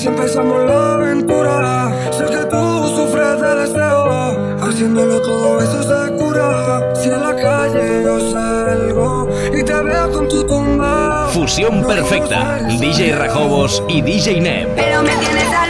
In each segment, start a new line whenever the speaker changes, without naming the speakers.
Así empezamos la aventura. Sé que tú sufres de deseo. Haciéndolo todo eso se cura. Si en la calle yo salgo y te veo con tu tumba.
Fusión perfecta. DJ Rajobos y DJ Neb.
Pero me tienes
al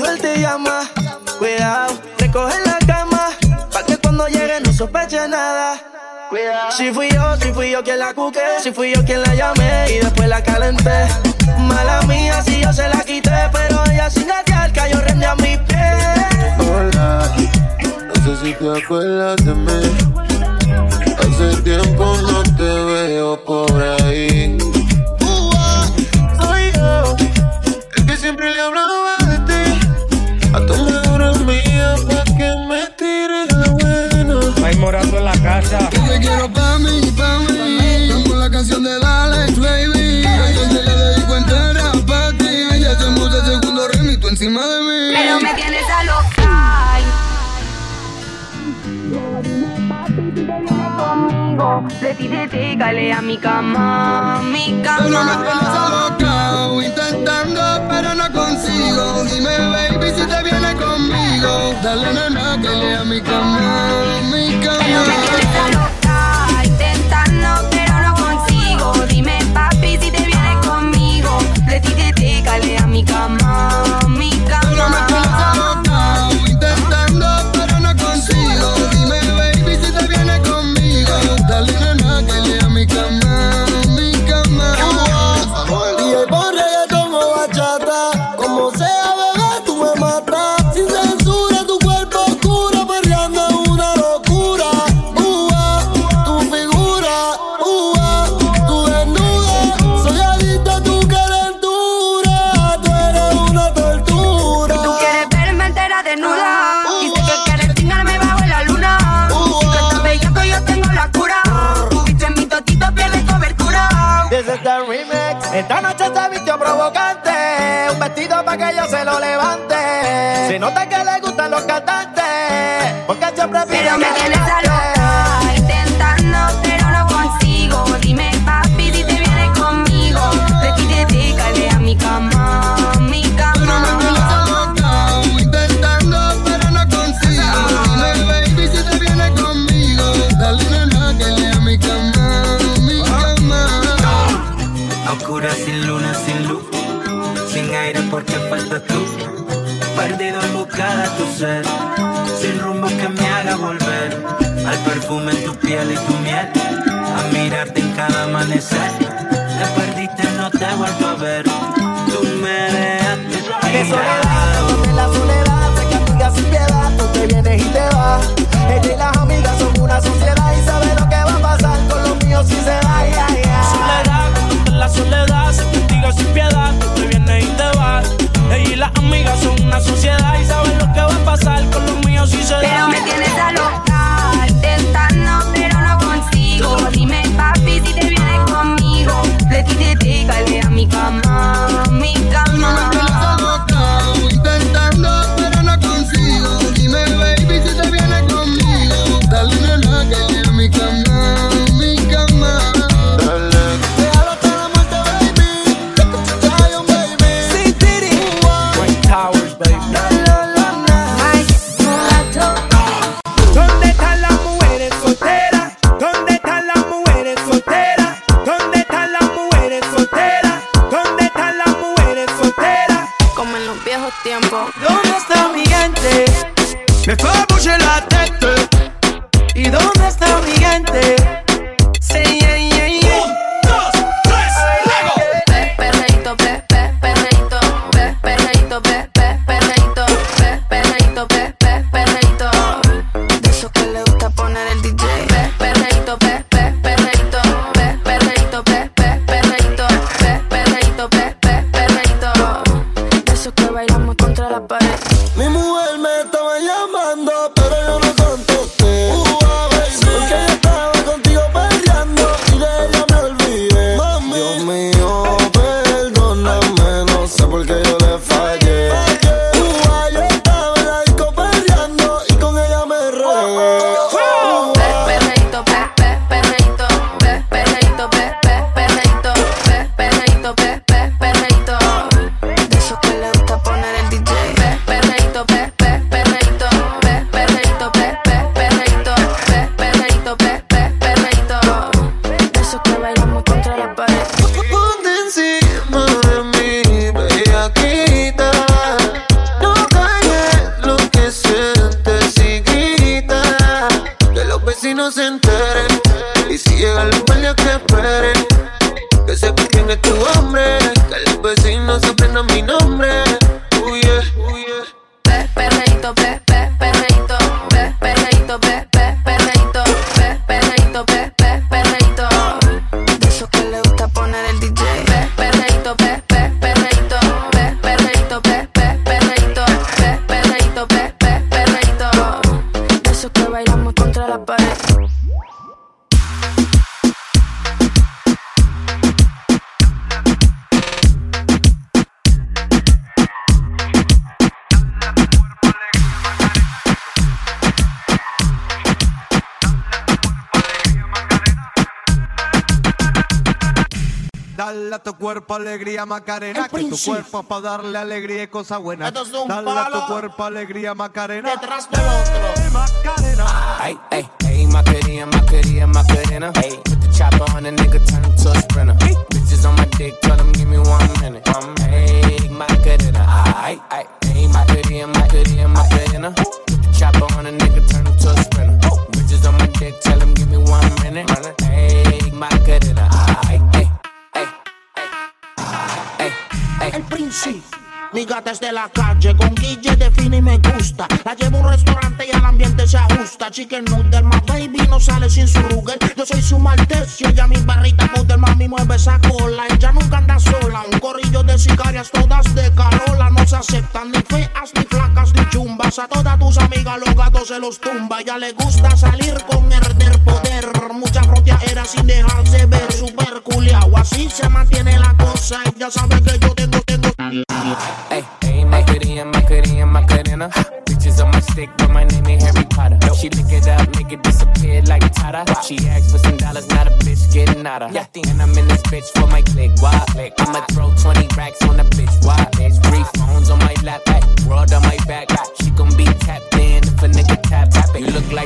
baby,
él te llama. Cuidado, recoge la cama. Pa' que cuando llegue no sospeche nada. Cuidado. Si fui yo, si fui yo quien la cuqué. Si fui yo quien la llamé y después la calenté. Mala mía, si yo se la quité. Pero ella sin gatear cayó rende a mi pie.
Hola, no sé si te acuerdas de mí. Hace tiempo no te veo por ahí. pasa? Yo te quiero pa' mí, pa' mí. Como la canción de Alex, baby. Yo te la dedico entera pa' ti. Ya hacemos el segundo remix, tú encima de mí.
Pero me tienes a loca. conmigo.
De ti te técale
a mi cama, mi cama.
Pero
me
tienes a intentando, pero no consigo. Dime,
baby, si te viene conmigo. Dale, nena, que lea mi cama, mi cama.
Cuerpo alegría, Macarena. Que tu cuerpo para darle alegría y cosas buenas.
Esto es un
Dale a tu cuerpo alegría, Macarena.
Detrás del otro.
Hey, Macarena.
Hey, hey, hey, Macarena, Macarena, Macarena. Hey, put the chopper on a nigga, turn him to a sprinter. Bitches on my dick, tell them give me one minute. Um, hey, Macarena. Hey, hey, hey, Macarena, Macarena, Macarena. Put the chopper on a nigga, turn him to a sprinter. Bitches on my dick, tell them give me one minute. Hey, Macarena. Hey, hey,
El príncipe. Mi gata es de la calle, con Guille define y me gusta. La llevo a un restaurante y al ambiente se ajusta. Chicken noodle, my baby no sale sin su ruger. Yo soy su maltecio, ella mi barrita poder, mami mueve esa cola. Ella nunca anda sola, un corrillo de sicarias todas de Carola. No se aceptan ni feas, ni flacas, ni chumbas. A todas tus amigas los gatos se los tumba. Ya le gusta salir con herder poder. Mucha era sin dejarse ver. Super culiao, así se mantiene la cosa. Ella sabe que yo tengo, tengo.
Hey, hey, Macarena, Macarena, Macarena. Bitches on my stick, but my name ain't Harry Potter. She lick it up, make it disappear like Tata. She asked for some dollars, not a bitch getting out of. Yeah, and I'm in this bitch for my click. Why? Click. I'ma throw 20 racks on a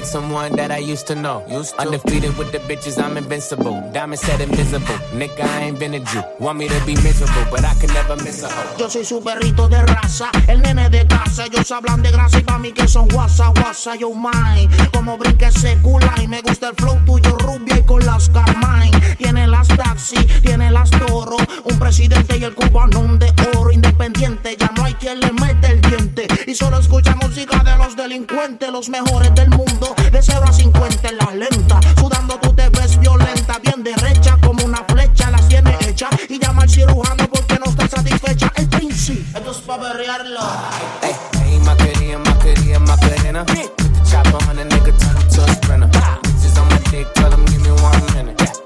Someone that I used to know. Used to. Undefeated with the bitches, I'm invincible. Diamond said invisible. Nigga, I ain't been a Jew. Want me to be miserable, but I can never miss a hoe.
Yo soy su perrito de raza, el nene de casa. Ellos hablan de grasa y pa' mí que son guasa, guasa, yo mine. Como brinque ese y me gusta el flow tuyo rubia y con las Carmine. Tiene las taxi, tiene las toro. Un presidente y el cubano de oro independiente. Ya no hay quien le mete el diente. Y solo escucha música de los delincuentes, los mejores del mundo. De 0 a 50 en la lenta. Sudando tú te ves violenta, bien derecha como una flecha. Las tiene hechas y llama al cirujano porque no está satisfecha. El príncipe, esto es pa' berrearlo.
Hey, hey, Macarena, Macarena, Macarena. Put the chopper on a nigga, turn him to a sprinter. Bitches on my dick, tell him give me one minute.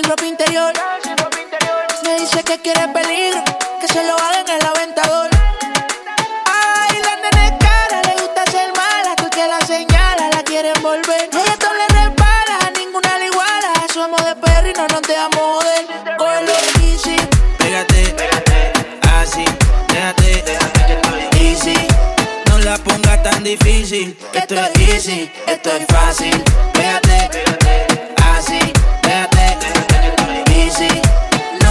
Sin ropa interior. Me dice que quiere peligro, que se lo hagan en el aventador. Ay, la nena es cara, le gusta ser mala, tú que la señala, la quieren volver. Ella todo le repara, ninguna le iguala. Somos de perro y no nos dejamos joder. Cógelo easy,
Pégate, así, déjate, easy. No la pongas tan difícil, que esto es easy, esto es fácil. Pégate, así,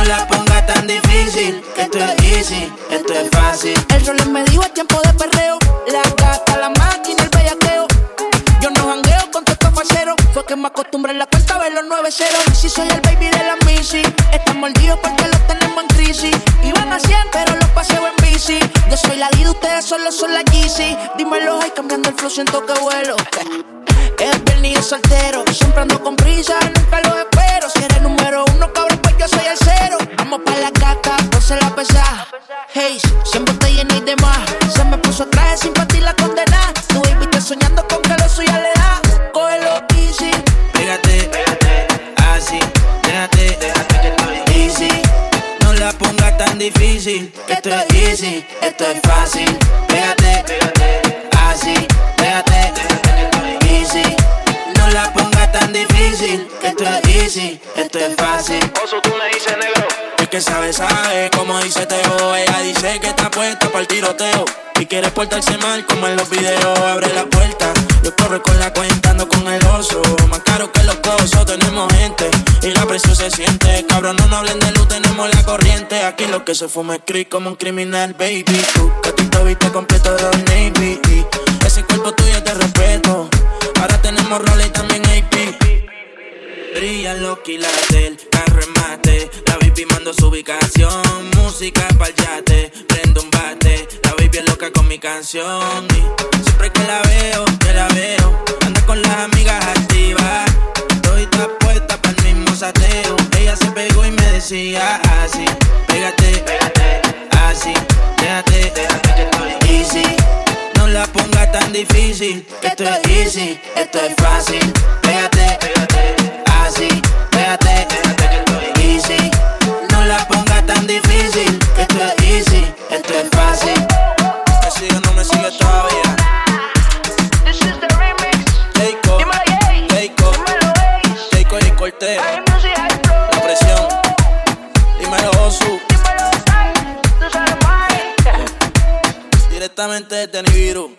la pongas tan difícil, esto es easy, esto es fácil.
el sol me dijo es tiempo de perreo. La gata, la máquina, el bellaqueo. Yo no jangueo con tu falsero. Fue que me acostumbré en la cuenta a ver los 9 ceros. Y si soy el baby de la Missy, están mordidos porque los tenemos en crisis. Iban a 100, pero los paseo en bici. Yo soy la guida, ustedes solo son la Yeezy. Dímelo, ay, cambiando el flow, siento que vuelo. Es viernes soltero. Siempre ando con prisa, nunca lo espero. Si eres número uno, cabrón, pues yo soy el se la pesa. Hey, siempre te llena y demás. Se me puso traje sin partir la condena. Tu baby está soñando con que lo suya le da. Cógelo easy.
Pégate, así, déjate, easy. No la pongas tan difícil, que esto es easy, esto es fácil. Pégate, así, déjate, easy. No la pongas tan difícil, que esto es easy, esto es fácil.
Oso, tú me dices
que sabe, sabe, como dice Teo. Ella dice que está puesta para el tiroteo. Y quiere portarse mal como en los videos. Abre la puerta, yo corro con la cuenta, ando con el oso. Más caro que los cosos, tenemos gente presión se siente. Cabrón, no, no hablen de luz, tenemos la corriente. Aquí lo que se fuma es creep como un criminal, baby. Tú, que tú te viste completo de Navy. Ese cuerpo tuyo te respeto. Ahora tenemos rol y también AP. Brilla los quilates, La baby mando su ubicación. Música pa'l yate, prendo un bate. La baby es loca con mi canción. Y siempre que la veo, que la veo. Anda con las amigas activas. Estoy puesta para el mismo sateo. Ella se pegó y me decía así: Pégate, pégate, así. Déjate, déjate que estoy easy. No la ponga tan difícil. Esto es easy, esto es fácil. Pégate, pégate, así. Déjate, déjate Directamente desde Nibiru.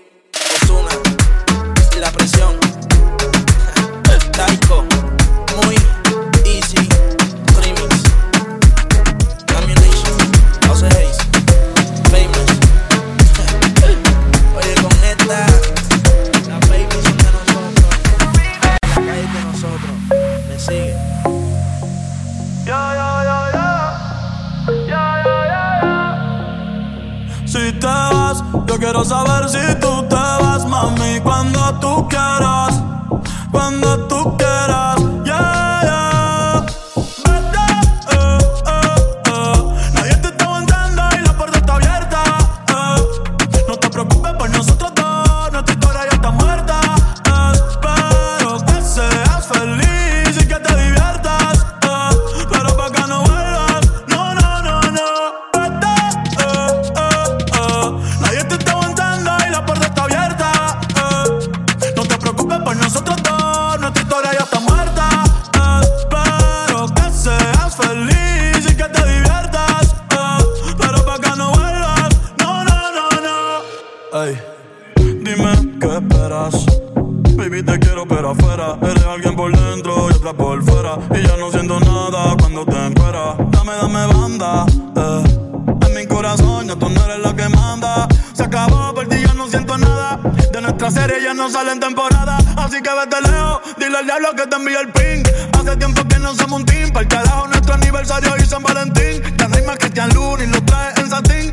Quiero pero afuera. Eres alguien por dentro y otra por fuera. Y ya no siento nada cuando te encuentras Dame, dame banda, eh. En mi corazón ya tú no eres la que manda. Se acabó, por ti ya no siento nada. De nuestra serie ya no sale en temporada Así que vete lejos, dile al diablo que te envíe el ping. Hace tiempo que no somos un team. Para el carajo nuestro aniversario y San Valentín. Te rimas Cristian Luna y lo traes en satín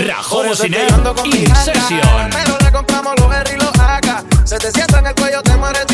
In
ganga.
Session.
Pero le compramos los R y los AK. Se te sienta en el cuello, te mueres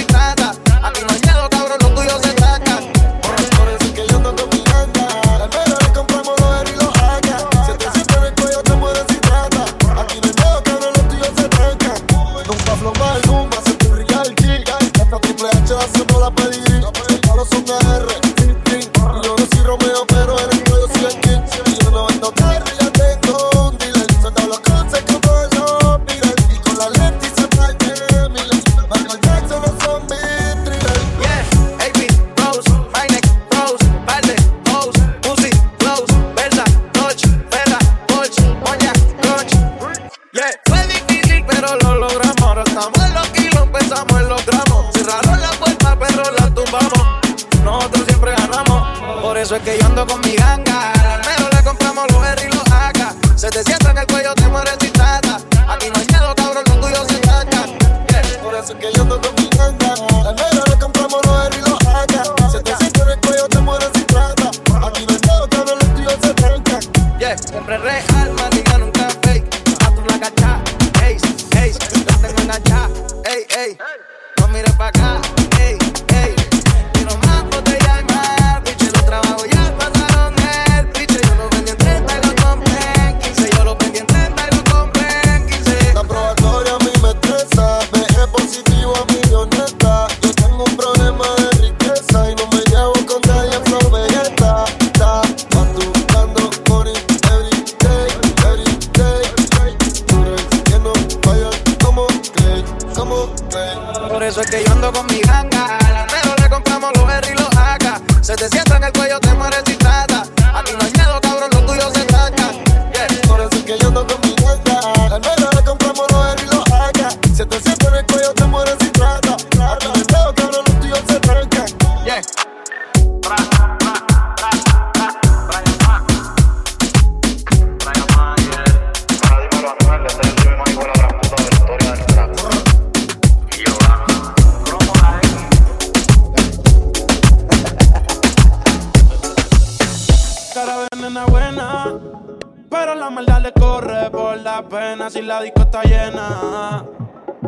si la
disco está llena.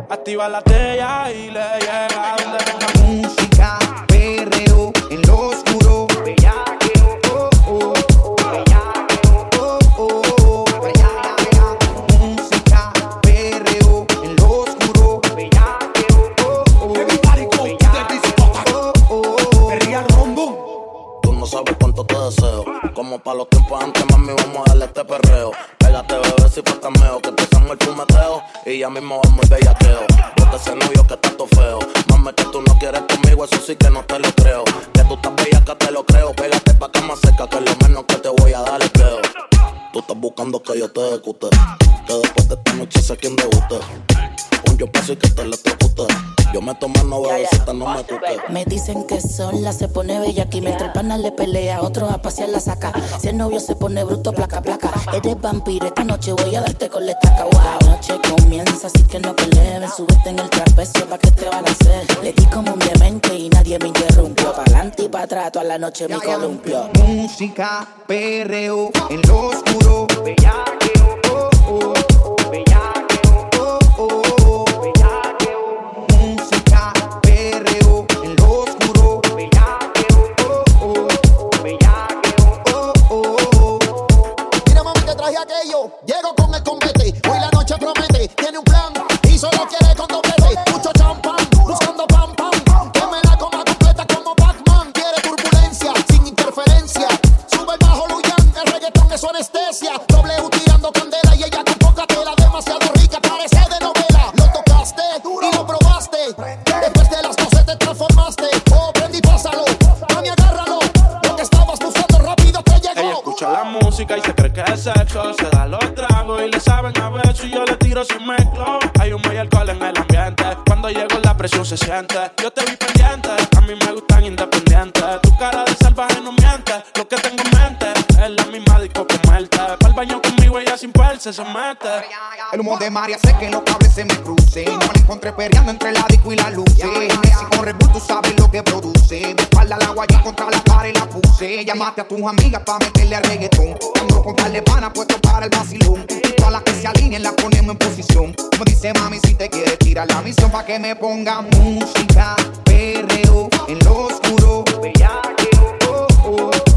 Activa la tella y le llega donde
música,
y ya mismo vamos el bellaqueo. Bota ese novio que está todo feo. Mami, que tú no quieres conmigo, eso sí que no te lo creo. Que tú estás bella, que te lo creo. Pégate pa' cama seca, que lo menos que te voy a dar es creo. Tú estás buscando que yo te ejecute. Que después de esta noche sé quién debute. Un yo paso y que te electrocute. Yo me tomo no bebecita, no me cuque.
Me dicen que sola se pone bella aquí mientras el pana le pelea, otro a pasear la saca. Si el novio se pone bruto, placa, placa. Eres vampiro, esta noche voy a darte con la estaca. Wow. La noche comienza, así que no peleen. Súbete en el trapecio pa' que te van a hacer. Le di como un demente y nadie me interrumpió. Pa' adelante y pa' atrás, toda la noche me columpió.
música, perreo, en lo oscuro, bellaqueo, oh, oh, bellaqueo,
aquello. Llego con el combate. Hoy la noche promete. Tiene un plan y solo quiere El
humo de
María hace que los cables se me crucen. No la encontré perreando entre la disco y la luz. Si con Red Bull tú sabes lo que produce. De espalda al agua y contra la pared la puse. Llamaste a tus amigas para meterle al reggaetón. Ando con tal de pana puesto para el vacilón. Y todas las que se alineen las ponemos en posición. Como dice mami, si te quieres tirar la misión para que me ponga música, perreo, en lo oscuro. Bellaqueo, oh, oh,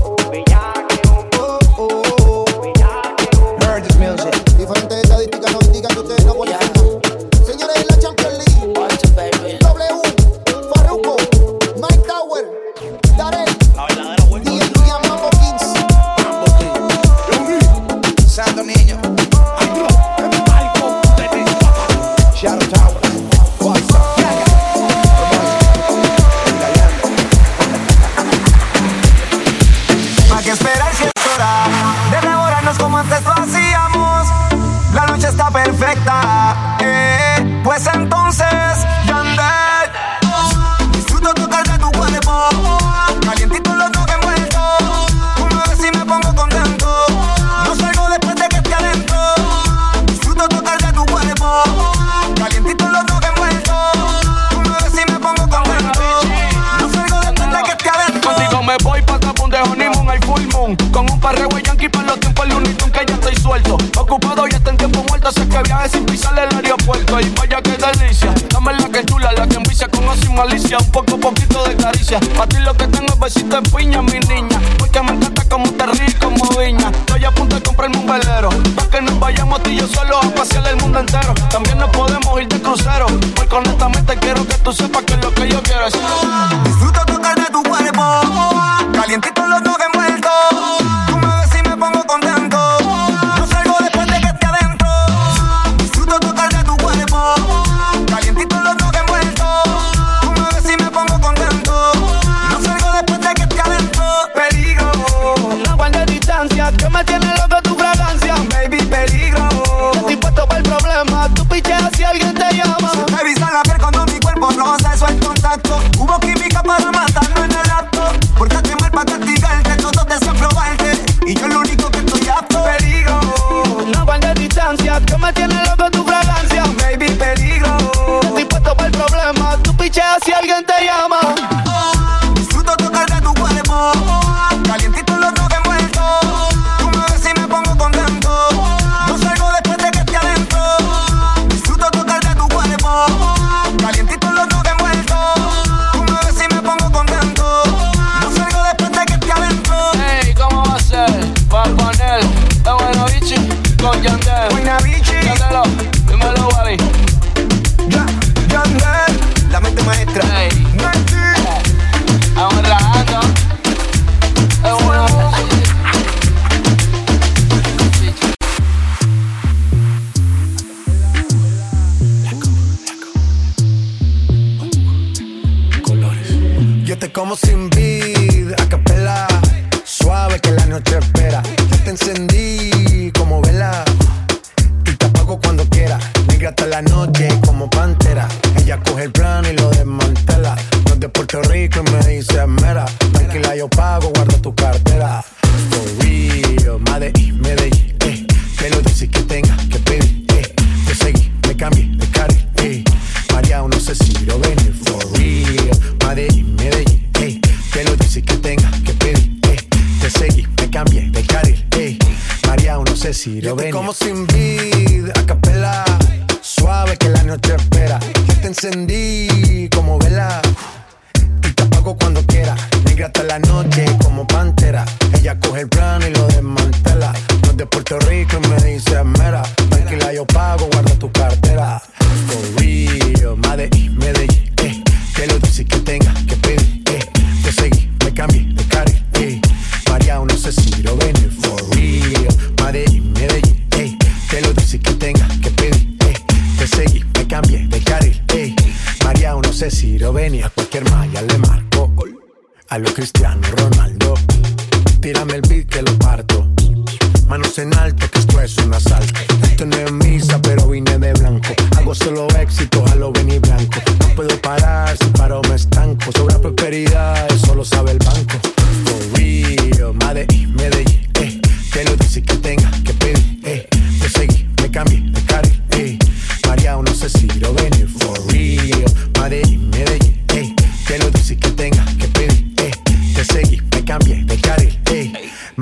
A ti lo que tengo es besito de piña, mi
maestra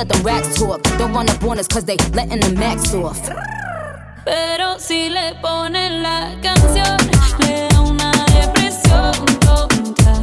let the rats talk. Don't run up on us cause they letting the max off.
Pero si le ponen la canción, le da una depresión tonta.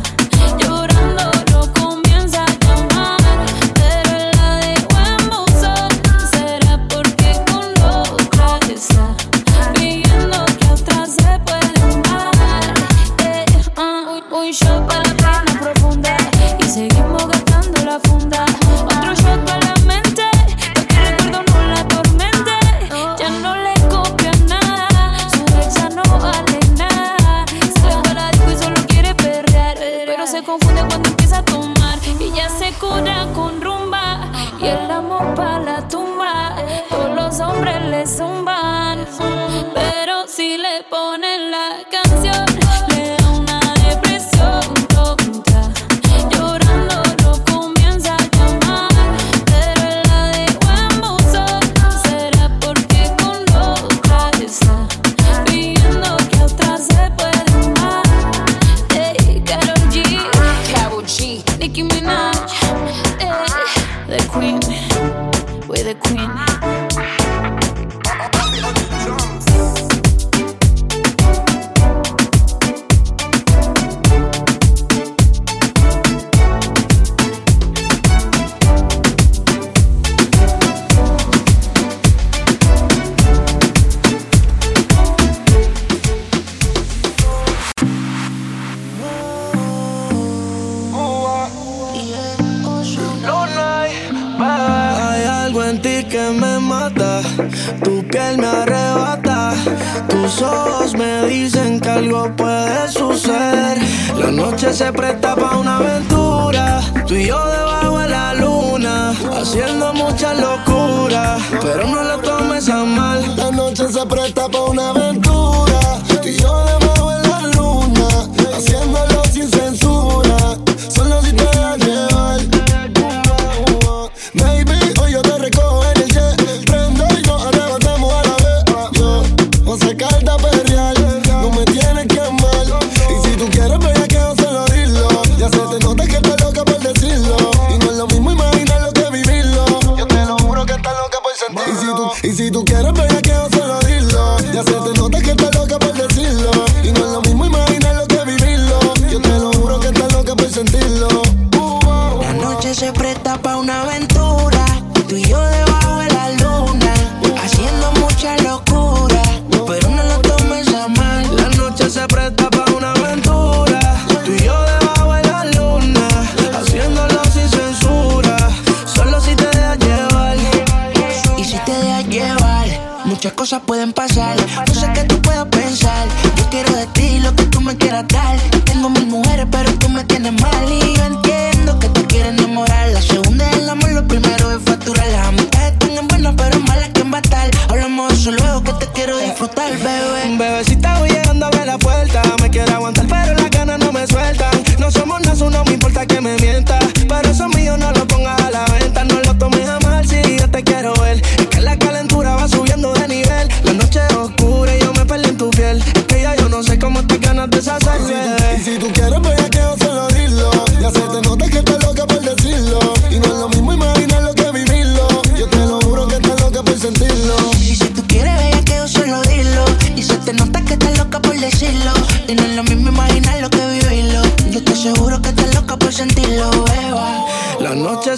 se
presta para una aventura. Tú y yo debajo de la luna, haciendo
muchas locuras. Pero
no lo tomes a mal. La noche
se
presta para una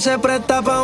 se presta para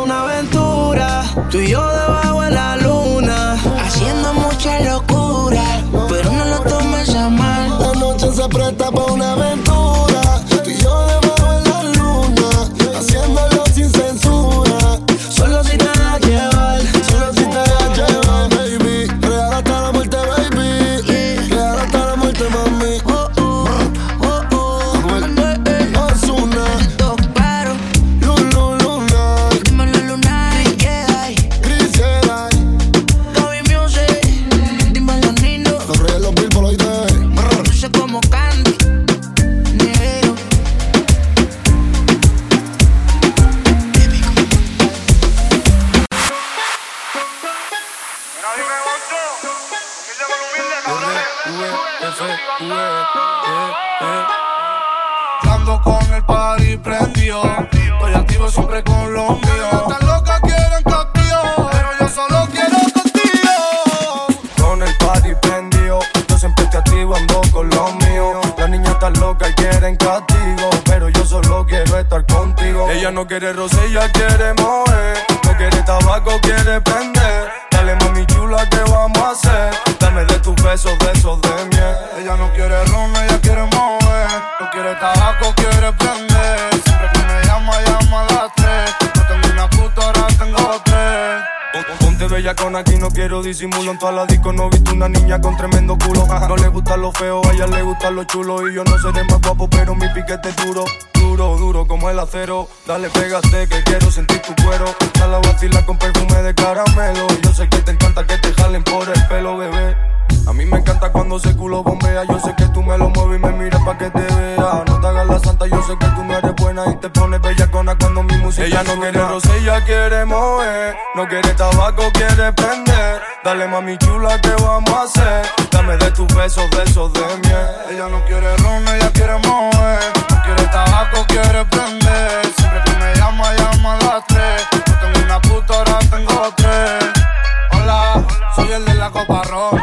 chulo Y yo no seré más guapo, pero mi piquete es duro Duro, duro como el acero. Dale, pégate que quiero sentir tu cuero. Dale a vacilar con perfume de caramelo. Yo sé que te encanta que te jalen por el pelo, bebé a mí me encanta cuando ese culo bombea. Yo sé que tú me lo mueves y me miras pa' que te vea. No te hagas la santa, yo sé que tú no eres buena y te pones bellacona cuando mi música Ella no quiere roce, ella quiere mover. No quiere tabaco, quiere prender. Dale mami chula, ¿qué vamos a hacer? Dame de tus besos, besos de miel.
Ella no quiere ron, ella quiere mover. No quiere tabaco, quiere prender. Siempre que me llama, llama a las tres. No tengo una puta, ahora tengo tres. Hola, soy el de la copa ron.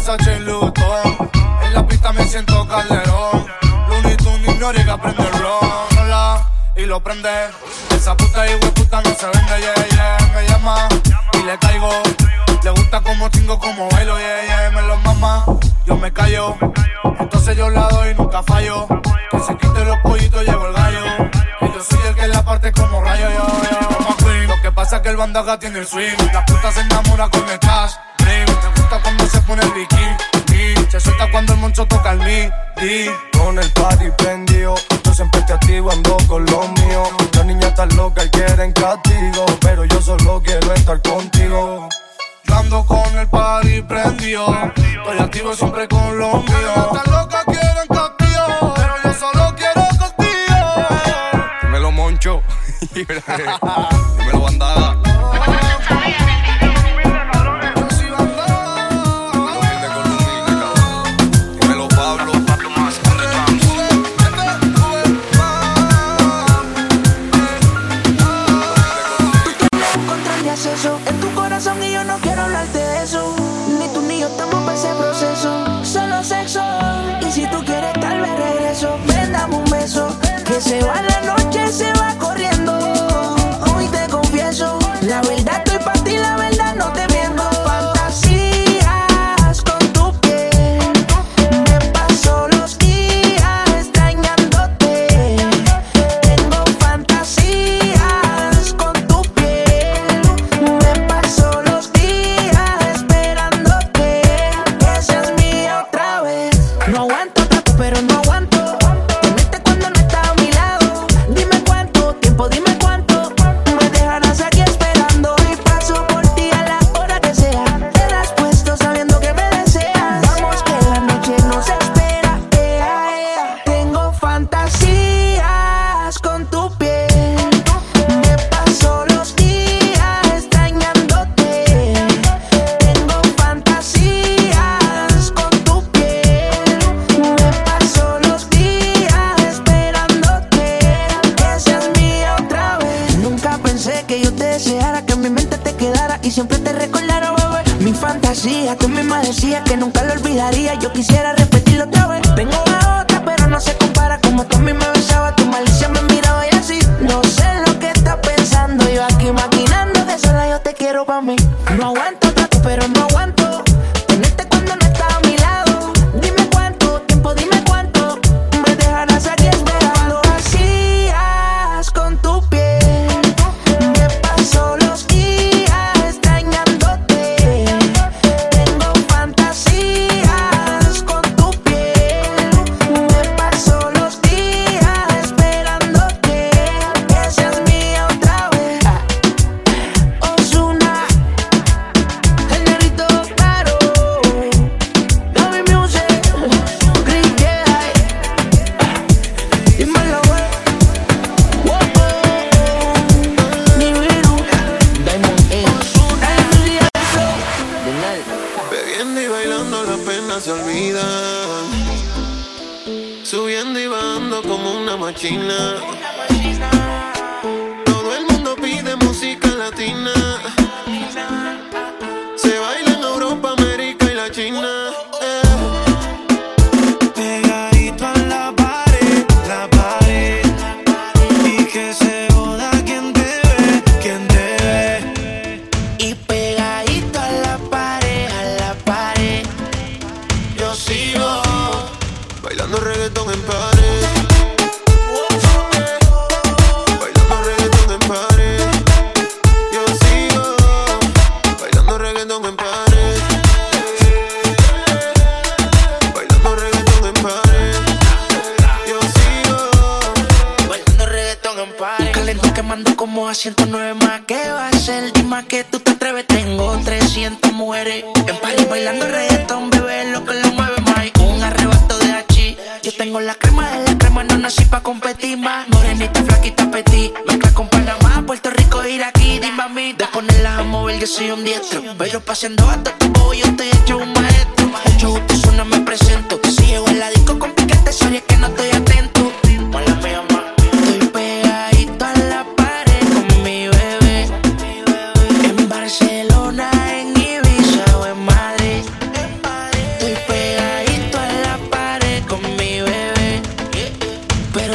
Y. En la pista me siento calderón. Looney Tunes y Noriega prende el ron. Hola, y lo prende. Esa puta y puta no se vende, yeah, yeah. Me llama y le caigo. Le gusta como chingo, como bailo, yeah, yeah. Me lo mama, yo me callo. Entonces yo la doy, nunca fallo. Que se quite los pollitos, llegó el gallo. Y yo soy el que la parte como rayo. Lo que pasa es que el bandaga tiene el swing. La puta se enamora con el cash. Ring. Me gusta cuando se pone el bikini. Se suelta cuando el moncho toca el midi.
Con el party prendido, yo siempre te activo, ando con los míos. La niña está loca y quieren castigo, pero yo solo quiero estar contigo.
Ando con el party prendido. Estoy activo siempre con los míos. Estas locas quieren contigo, pero yo solo quiero contigo.
Dímelo, Moncho. Dímelo, bandada.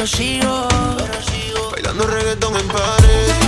pero
sigo bailando reggaetón en pared.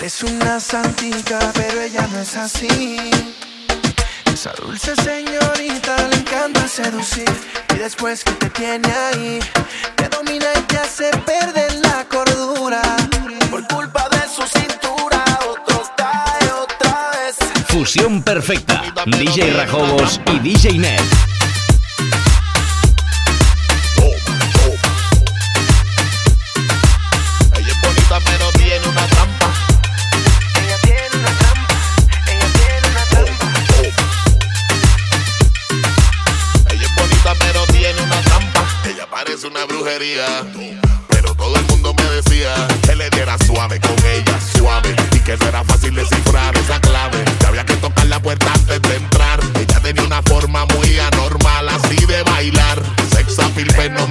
Parece una santita, pero ella no es así. Esa dulce señorita le encanta seducir. Y después que te tiene ahí, te domina y te hace perder la cordura. Por culpa de su cintura, otro está otra vez.
Fusión perfecta. DJ Rajobos y DJ
Ned. Pero todo el mundo me decía que le diera suave con ella, suave. Y que no era fácil descifrar esa clave. Que había que tocar la puerta antes de entrar. Ella tenía una forma muy anormal, así de bailar. Sex appeal fenomenal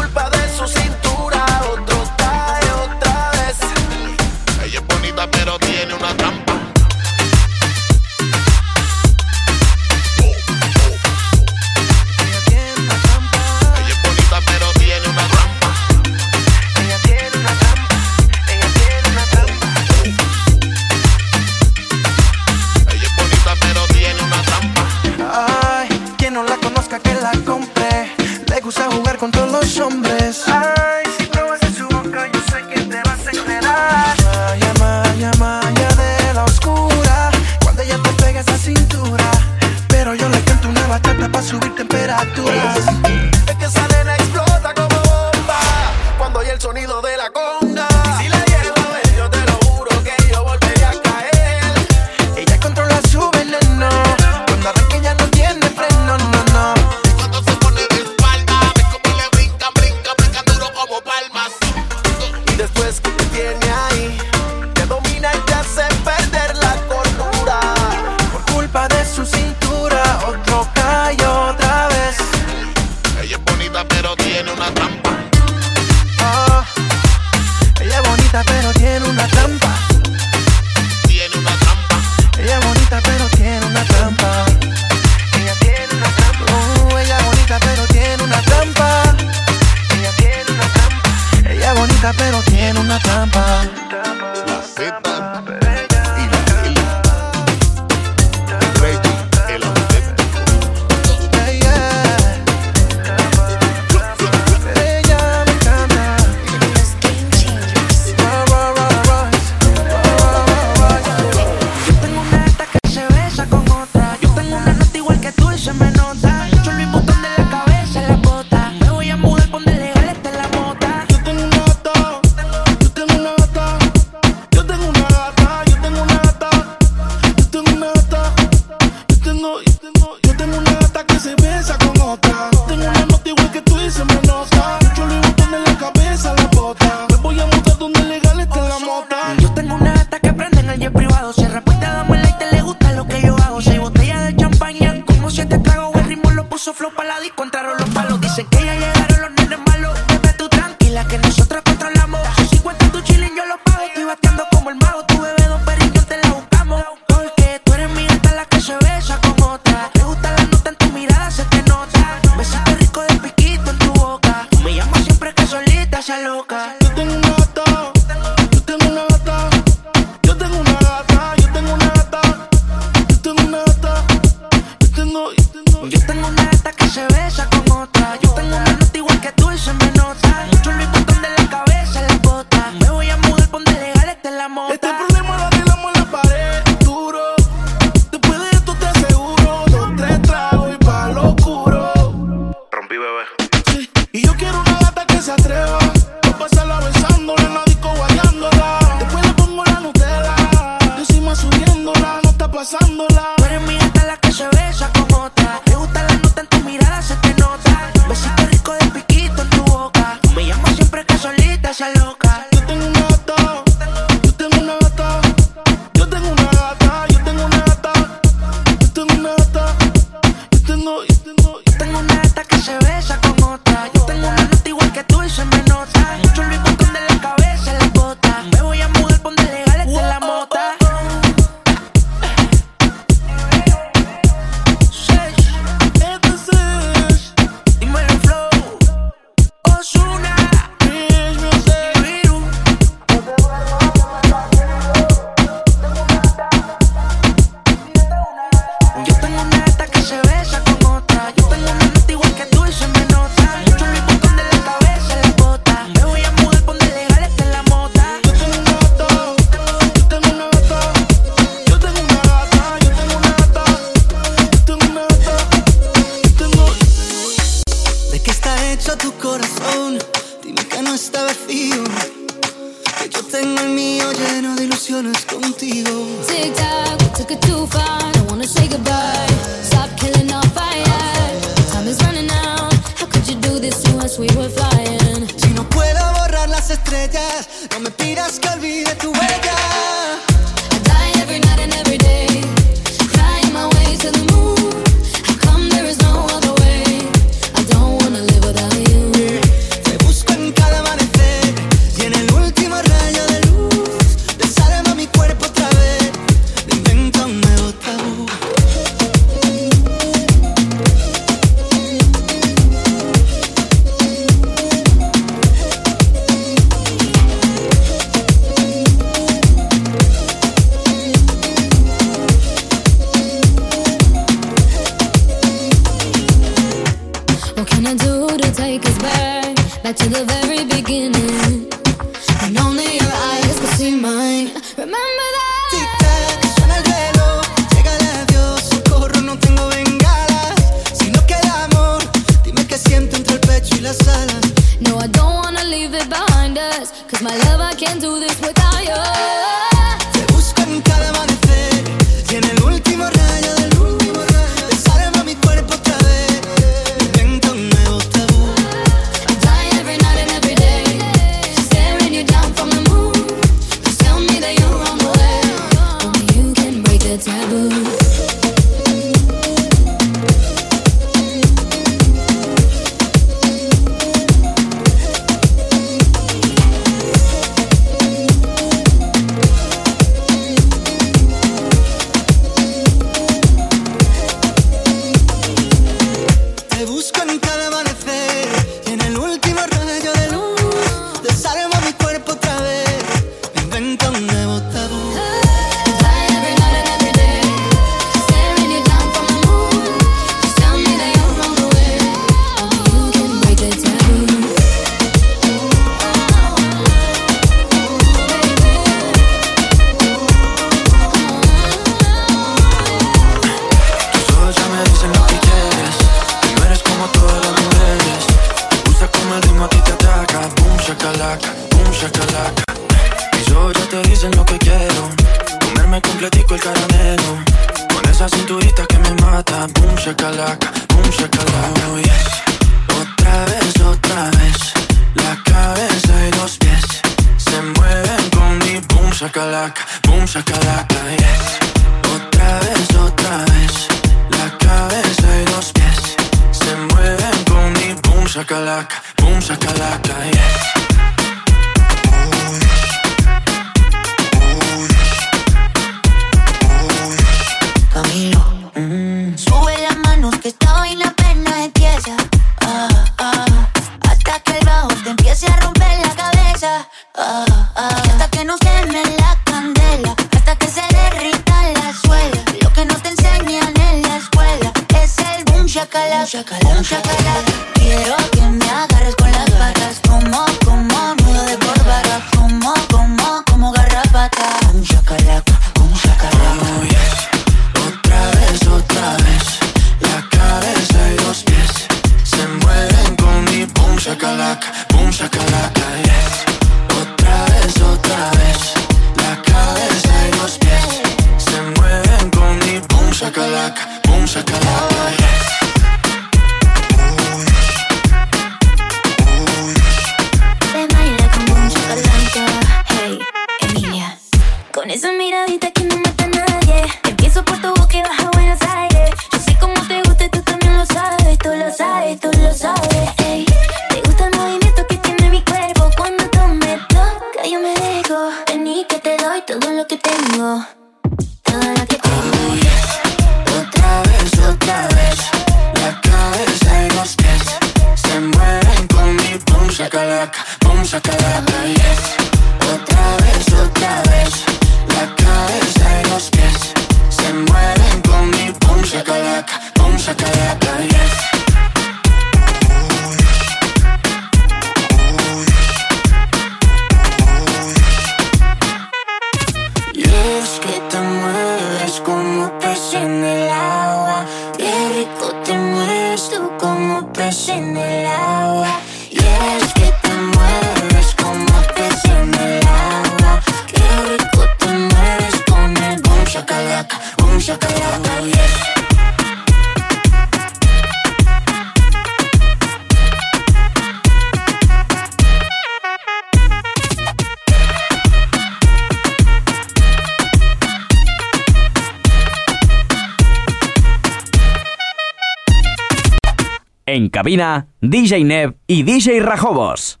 En
cabina, DJ Neb y DJ Rajobos.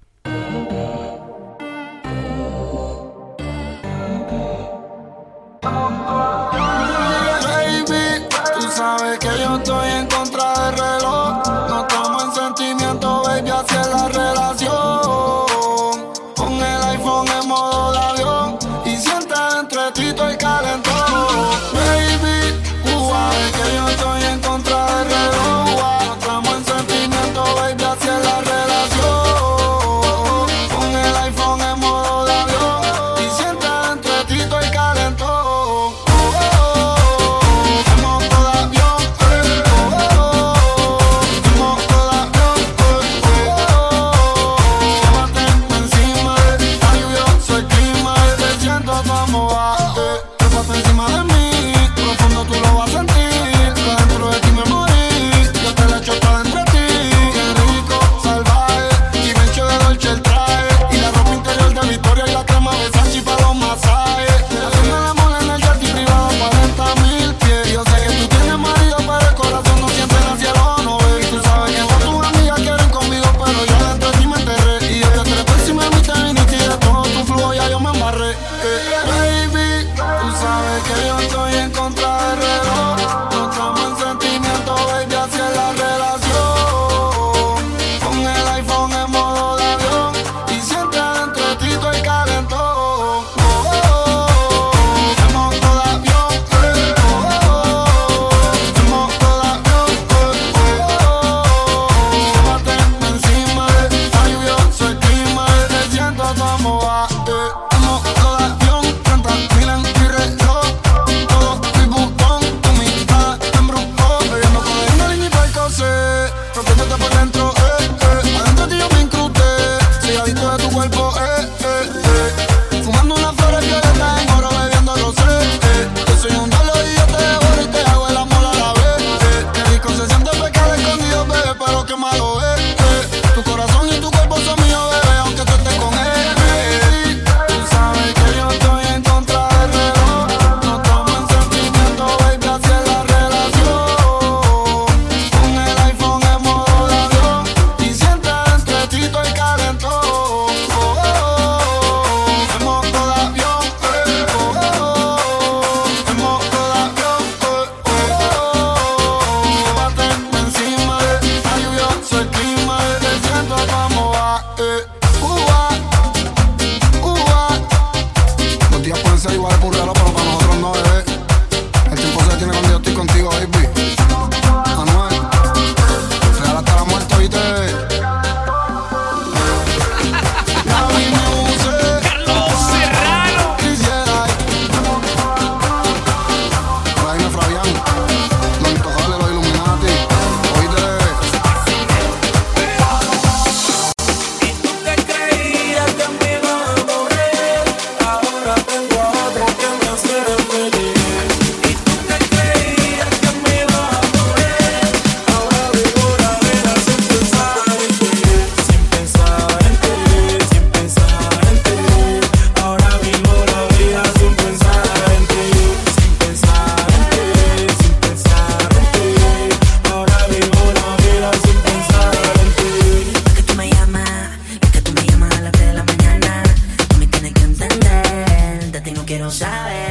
Ti no
quiero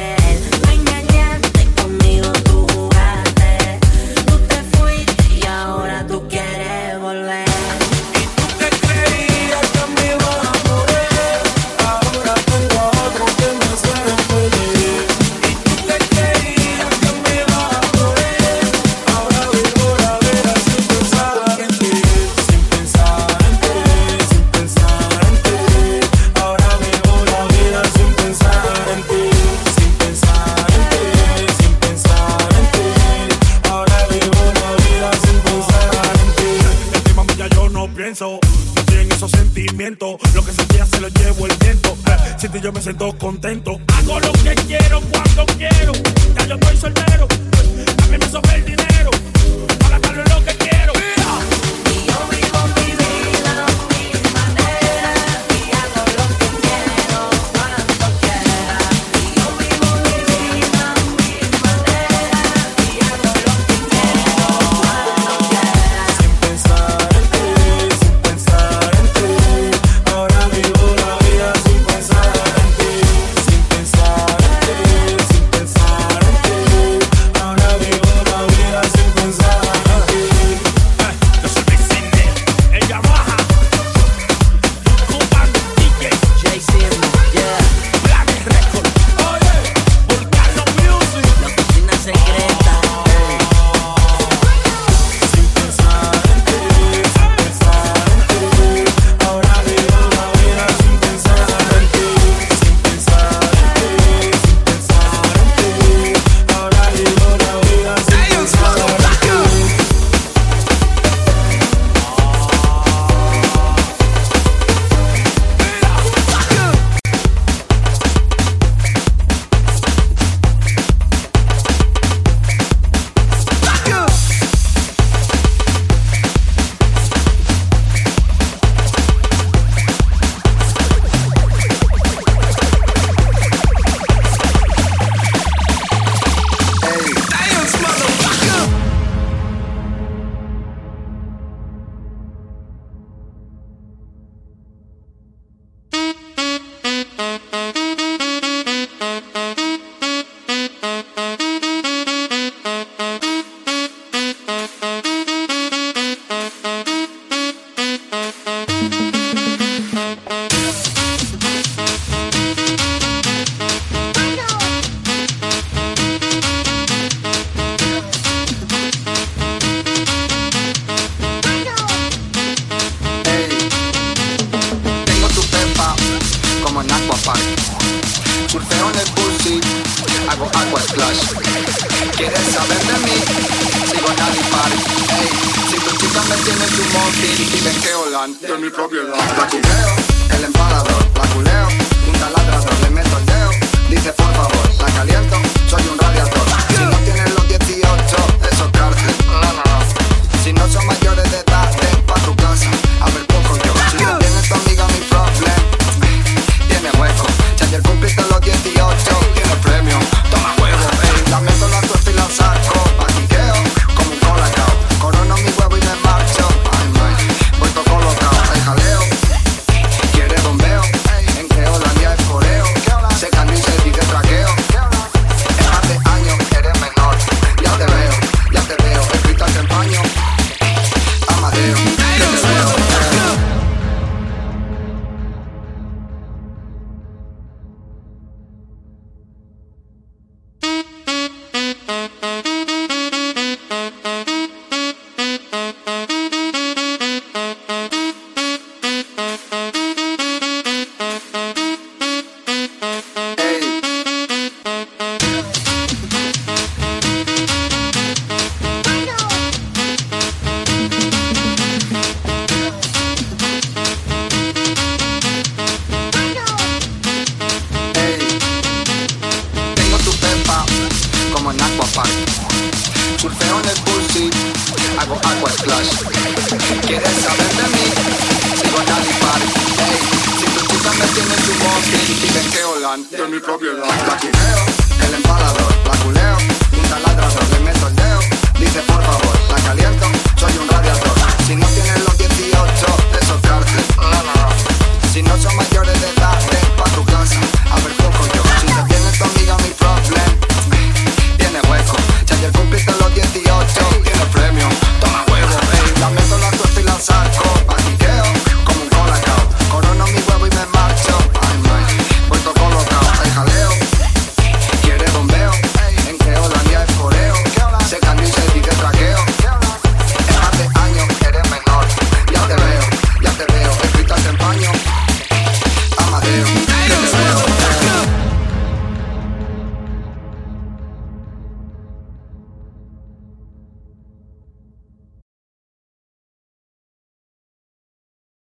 contento.